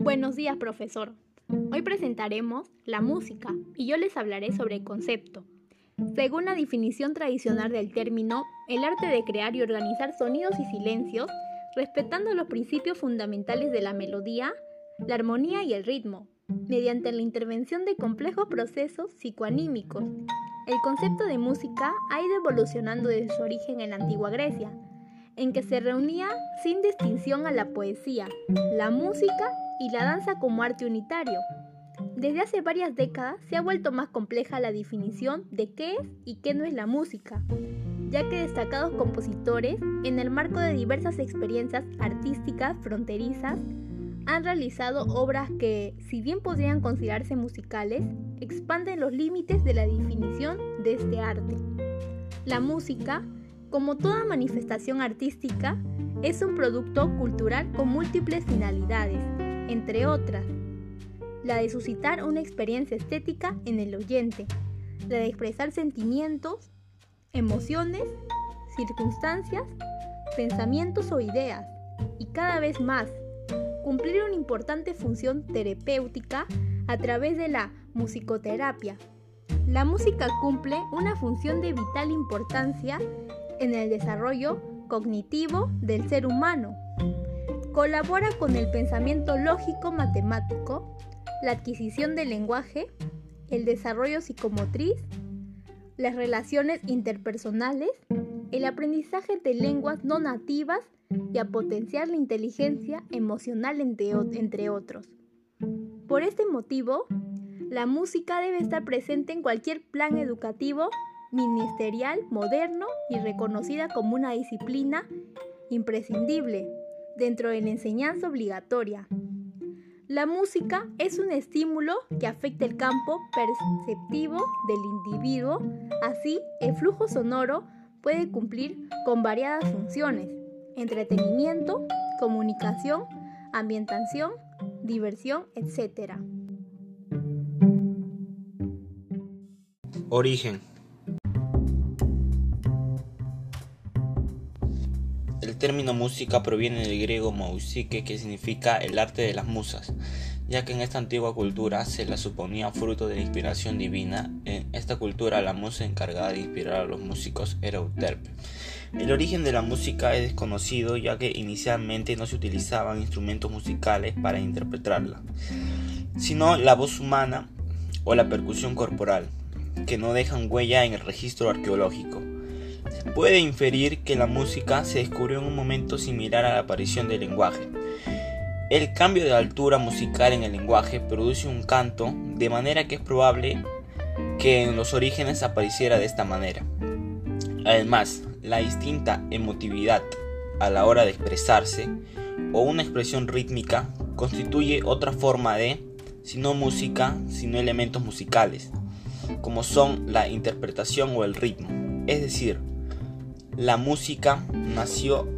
Buenos días, profesor. Hoy presentaremos la música y yo les hablaré sobre el concepto. Según la definición tradicional del término, el arte de crear y organizar sonidos y silencios, respetando los principios fundamentales de la melodía, la armonía y el ritmo, mediante la intervención de complejos procesos psicoanímicos. El concepto de música ha ido evolucionando desde su origen en la antigua Grecia, en que se reunía sin distinción a la poesía, la música y la danza como arte unitario. Desde hace varias décadas se ha vuelto más compleja la definición de qué es y qué no es la música, ya que destacados compositores, en el marco de diversas experiencias artísticas fronterizas, han realizado obras que, si bien podrían considerarse musicales, expanden los límites de la definición de este arte. La música, como toda manifestación artística, es un producto cultural con múltiples finalidades, entre otras, la de suscitar una experiencia estética en el oyente, la de expresar sentimientos, emociones, circunstancias, pensamientos o ideas, y cada vez más, cumplir una importante función terapéutica a través de la musicoterapia. La música cumple una función de vital importancia en el desarrollo cognitivo del ser humano. Colabora con el pensamiento lógico-matemático, la adquisición del lenguaje, el desarrollo psicomotriz, las relaciones interpersonales, el aprendizaje de lenguas no nativas y a potenciar la inteligencia emocional entre, entre otros. Por este motivo, la música debe estar presente en cualquier plan educativo ministerial, moderno y reconocida como una disciplina imprescindible dentro de la enseñanza obligatoria. La música es un estímulo que afecta el campo perceptivo del individuo, así el flujo sonoro puede cumplir con variadas funciones, entretenimiento, comunicación, ambientación, diversión, etc. Origen término música proviene del griego mousike que significa el arte de las musas, ya que en esta antigua cultura se la suponía fruto de la inspiración divina. En esta cultura la musa encargada de inspirar a los músicos era Euterpe. El origen de la música es desconocido ya que inicialmente no se utilizaban instrumentos musicales para interpretarla, sino la voz humana o la percusión corporal, que no dejan huella en el registro arqueológico puede inferir que la música se descubrió en un momento similar a la aparición del lenguaje. El cambio de altura musical en el lenguaje produce un canto, de manera que es probable que en los orígenes apareciera de esta manera. Además, la distinta emotividad a la hora de expresarse o una expresión rítmica constituye otra forma de, si no música, sino elementos musicales, como son la interpretación o el ritmo. Es decir, la música nació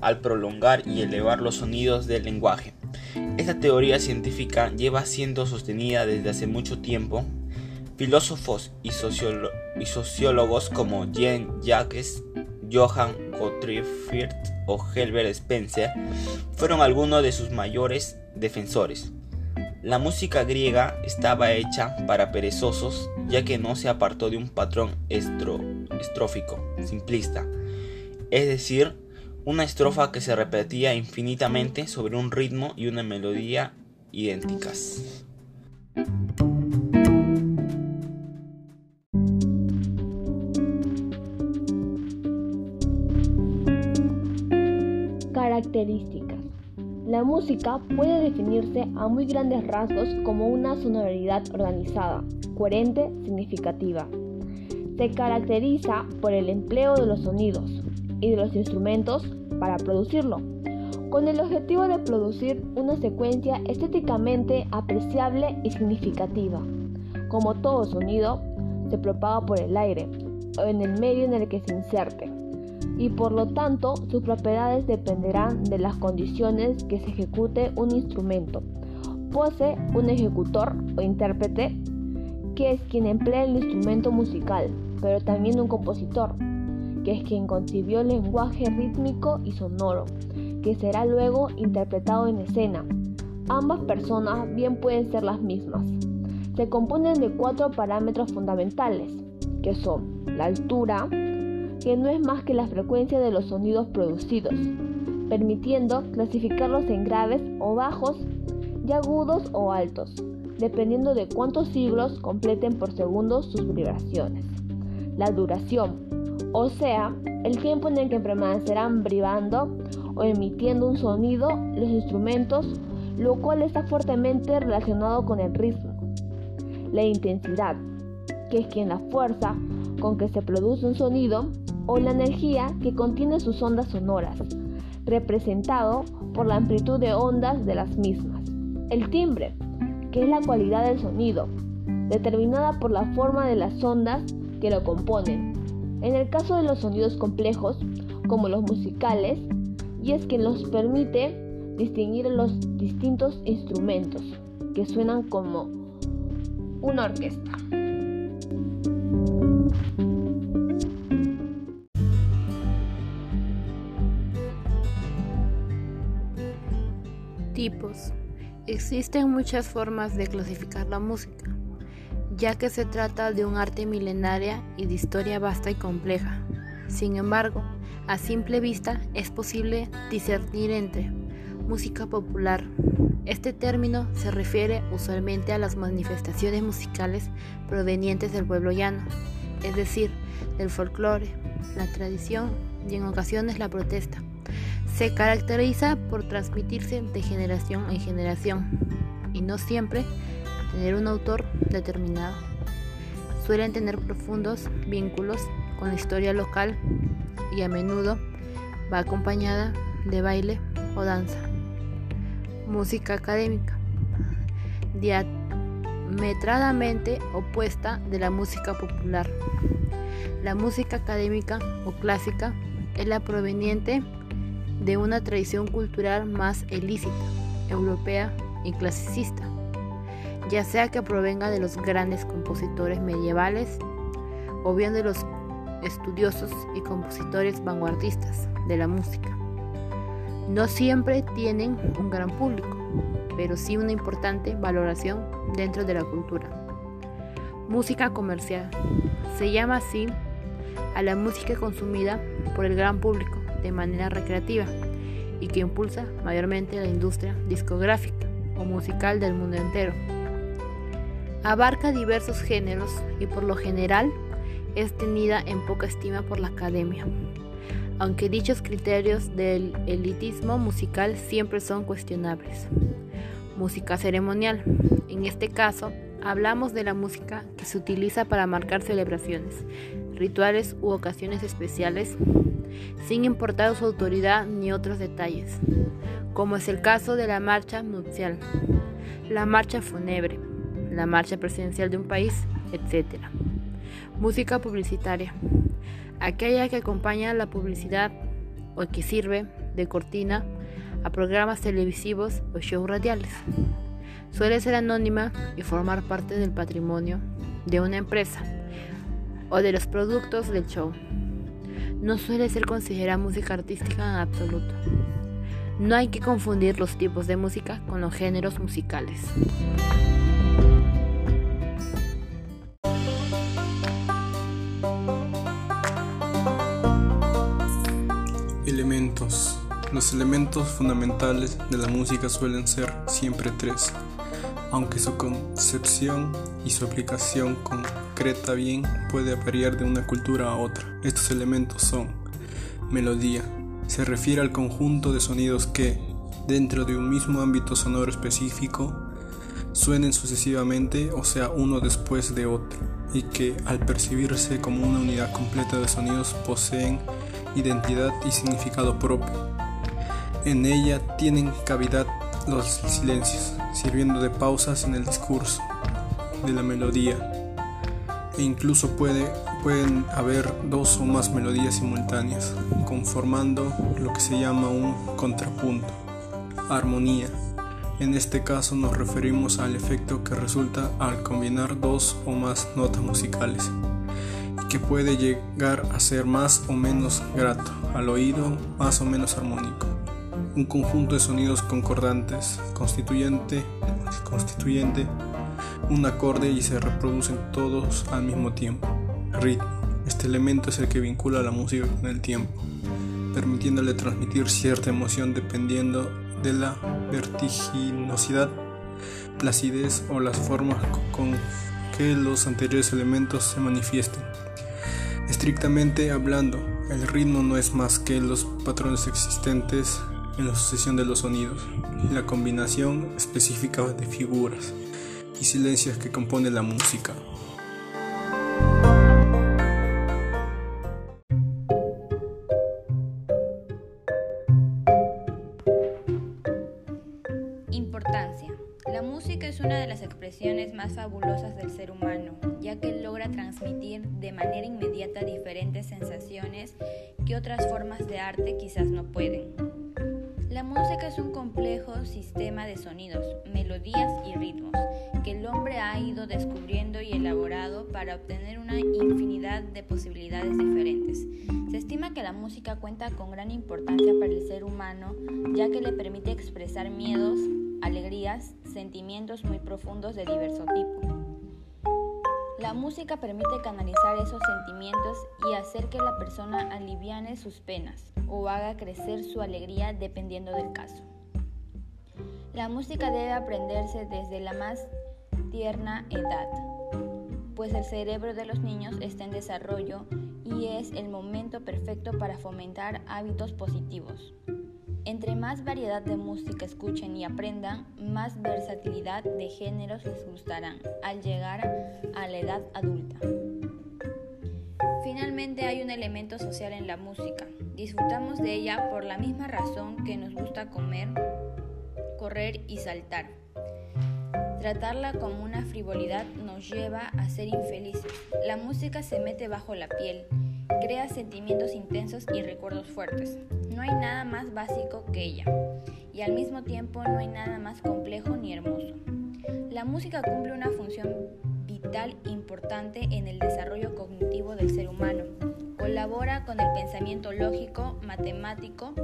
al prolongar y elevar los sonidos del lenguaje. Esta teoría científica lleva siendo sostenida desde hace mucho tiempo. Filósofos y, sociólogos como Jean-Jacques, Johann Gottfried o Herbert Spencer fueron algunos de sus mayores defensores. La música griega estaba hecha para perezosos ya que no se apartó de un patrón estrófico, simplista, es decir, una estrofa que se repetía infinitamente sobre un ritmo y una melodía idénticas. Características. La música puede definirse a muy grandes rasgos como una sonoridad organizada, coherente, significativa. Se caracteriza por el empleo de los sonidos y de los instrumentos para producirlo, con el objetivo de producir una secuencia estéticamente apreciable y significativa. Como todo sonido, se propaga por el aire o en el medio en el que se inserte y por lo tanto sus propiedades dependerán de las condiciones que se ejecute un instrumento. Posee un ejecutor o intérprete que es quien emplea el instrumento musical, pero también un compositor, que es quien concibió el lenguaje rítmico y sonoro, que será luego interpretado en escena. Ambas personas bien pueden ser las mismas. Se componen de cuatro parámetros fundamentales, que son la altura, que no es más que la frecuencia de los sonidos producidos, permitiendo clasificarlos en graves o bajos y agudos o altos, dependiendo de cuántos siglos completen por segundo sus vibraciones. La duración, o sea, el tiempo en el que permanecerán vibrando o emitiendo un sonido los instrumentos, lo cual está fuertemente relacionado con el ritmo. La intensidad, que es quien la fuerza con que se produce un sonido, o la energía que contiene sus ondas sonoras, representado por la amplitud de ondas de las mismas. El timbre, que es la cualidad del sonido, determinada por la forma de las ondas que lo componen. En el caso de los sonidos complejos, como los musicales, y es que nos permite distinguir los distintos instrumentos que suenan como una orquesta. Existen muchas formas de clasificar la música, ya que se trata de un arte milenaria y de historia vasta y compleja. Sin embargo, a simple vista es posible discernir entre música popular. Este término se refiere usualmente a las manifestaciones musicales provenientes del pueblo llano, es decir, del folclore, la tradición y en ocasiones la protesta. Se caracteriza por transmitirse de generación en generación y no siempre tener un autor determinado. Suelen tener profundos vínculos con la historia local y a menudo va acompañada de baile o danza. Música académica. Diametradamente opuesta de la música popular. La música académica o clásica es la proveniente de una tradición cultural más ilícita, europea y clasicista, ya sea que provenga de los grandes compositores medievales o bien de los estudiosos y compositores vanguardistas de la música. No siempre tienen un gran público, pero sí una importante valoración dentro de la cultura. Música comercial. Se llama así a la música consumida por el gran público de manera recreativa y que impulsa mayormente la industria discográfica o musical del mundo entero. Abarca diversos géneros y por lo general es tenida en poca estima por la academia, aunque dichos criterios del elitismo musical siempre son cuestionables. Música ceremonial. En este caso, hablamos de la música que se utiliza para marcar celebraciones, rituales u ocasiones especiales sin importar su autoridad ni otros detalles, como es el caso de la marcha nupcial, la marcha fúnebre, la marcha presidencial de un país, etc. Música publicitaria, aquella que acompaña la publicidad o que sirve de cortina a programas televisivos o shows radiales. Suele ser anónima y formar parte del patrimonio de una empresa o de los productos del show no suele ser considerada música artística en absoluto. No hay que confundir los tipos de música con los géneros musicales. Elementos. Los elementos fundamentales de la música suelen ser siempre tres, aunque su concepción y su aplicación concreta bien puede variar de una cultura a otra. Estos elementos son melodía, se refiere al conjunto de sonidos que, dentro de un mismo ámbito sonoro específico, suenen sucesivamente, o sea, uno después de otro, y que al percibirse como una unidad completa de sonidos poseen identidad y significado propio. En ella tienen cavidad los silencios, sirviendo de pausas en el discurso de la melodía. E incluso puede, pueden haber dos o más melodías simultáneas, conformando lo que se llama un contrapunto. Armonía. En este caso nos referimos al efecto que resulta al combinar dos o más notas musicales, que puede llegar a ser más o menos grato, al oído más o menos armónico. un conjunto de sonidos concordantes, constituyente, constituyente un acorde y se reproducen todos al mismo tiempo. Ritmo. Este elemento es el que vincula la música con el tiempo, permitiéndole transmitir cierta emoción dependiendo de la vertiginosidad, placidez o las formas con que los anteriores elementos se manifiesten. Estrictamente hablando, el ritmo no es más que los patrones existentes en la sucesión de los sonidos y la combinación específica de figuras y silencios que compone la música. Importancia. La música es una de las expresiones más fabulosas del ser humano, ya que logra transmitir de manera inmediata diferentes sensaciones que otras formas de arte quizás no pueden. La música es un complejo sistema de sonidos, melodías y ritmos que el hombre ha ido descubriendo y elaborado para obtener una infinidad de posibilidades diferentes. Se estima que la música cuenta con gran importancia para el ser humano, ya que le permite expresar miedos, alegrías, sentimientos muy profundos de diverso tipo. La música permite canalizar esos sentimientos y hacer que la persona aliviane sus penas o haga crecer su alegría dependiendo del caso. La música debe aprenderse desde la más tierna edad, pues el cerebro de los niños está en desarrollo y es el momento perfecto para fomentar hábitos positivos. Entre más variedad de música escuchen y aprendan, más versatilidad de géneros les gustarán al llegar a la edad adulta. Finalmente hay un elemento social en la música. Disfrutamos de ella por la misma razón que nos gusta comer, correr y saltar. Tratarla como una frivolidad nos lleva a ser infelices. La música se mete bajo la piel Crea sentimientos intensos y recuerdos fuertes. No hay nada más básico que ella. Y al mismo tiempo no hay nada más complejo ni hermoso. La música cumple una función vital importante en el desarrollo cognitivo del ser humano. Colabora con el pensamiento lógico, matemático,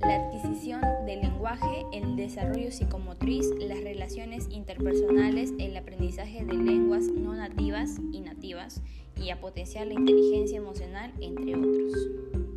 la adquisición del lenguaje, el desarrollo psicomotriz, las relaciones interpersonales, el aprendizaje de lenguas no nativas y nativas y a potenciar la inteligencia emocional, entre otros.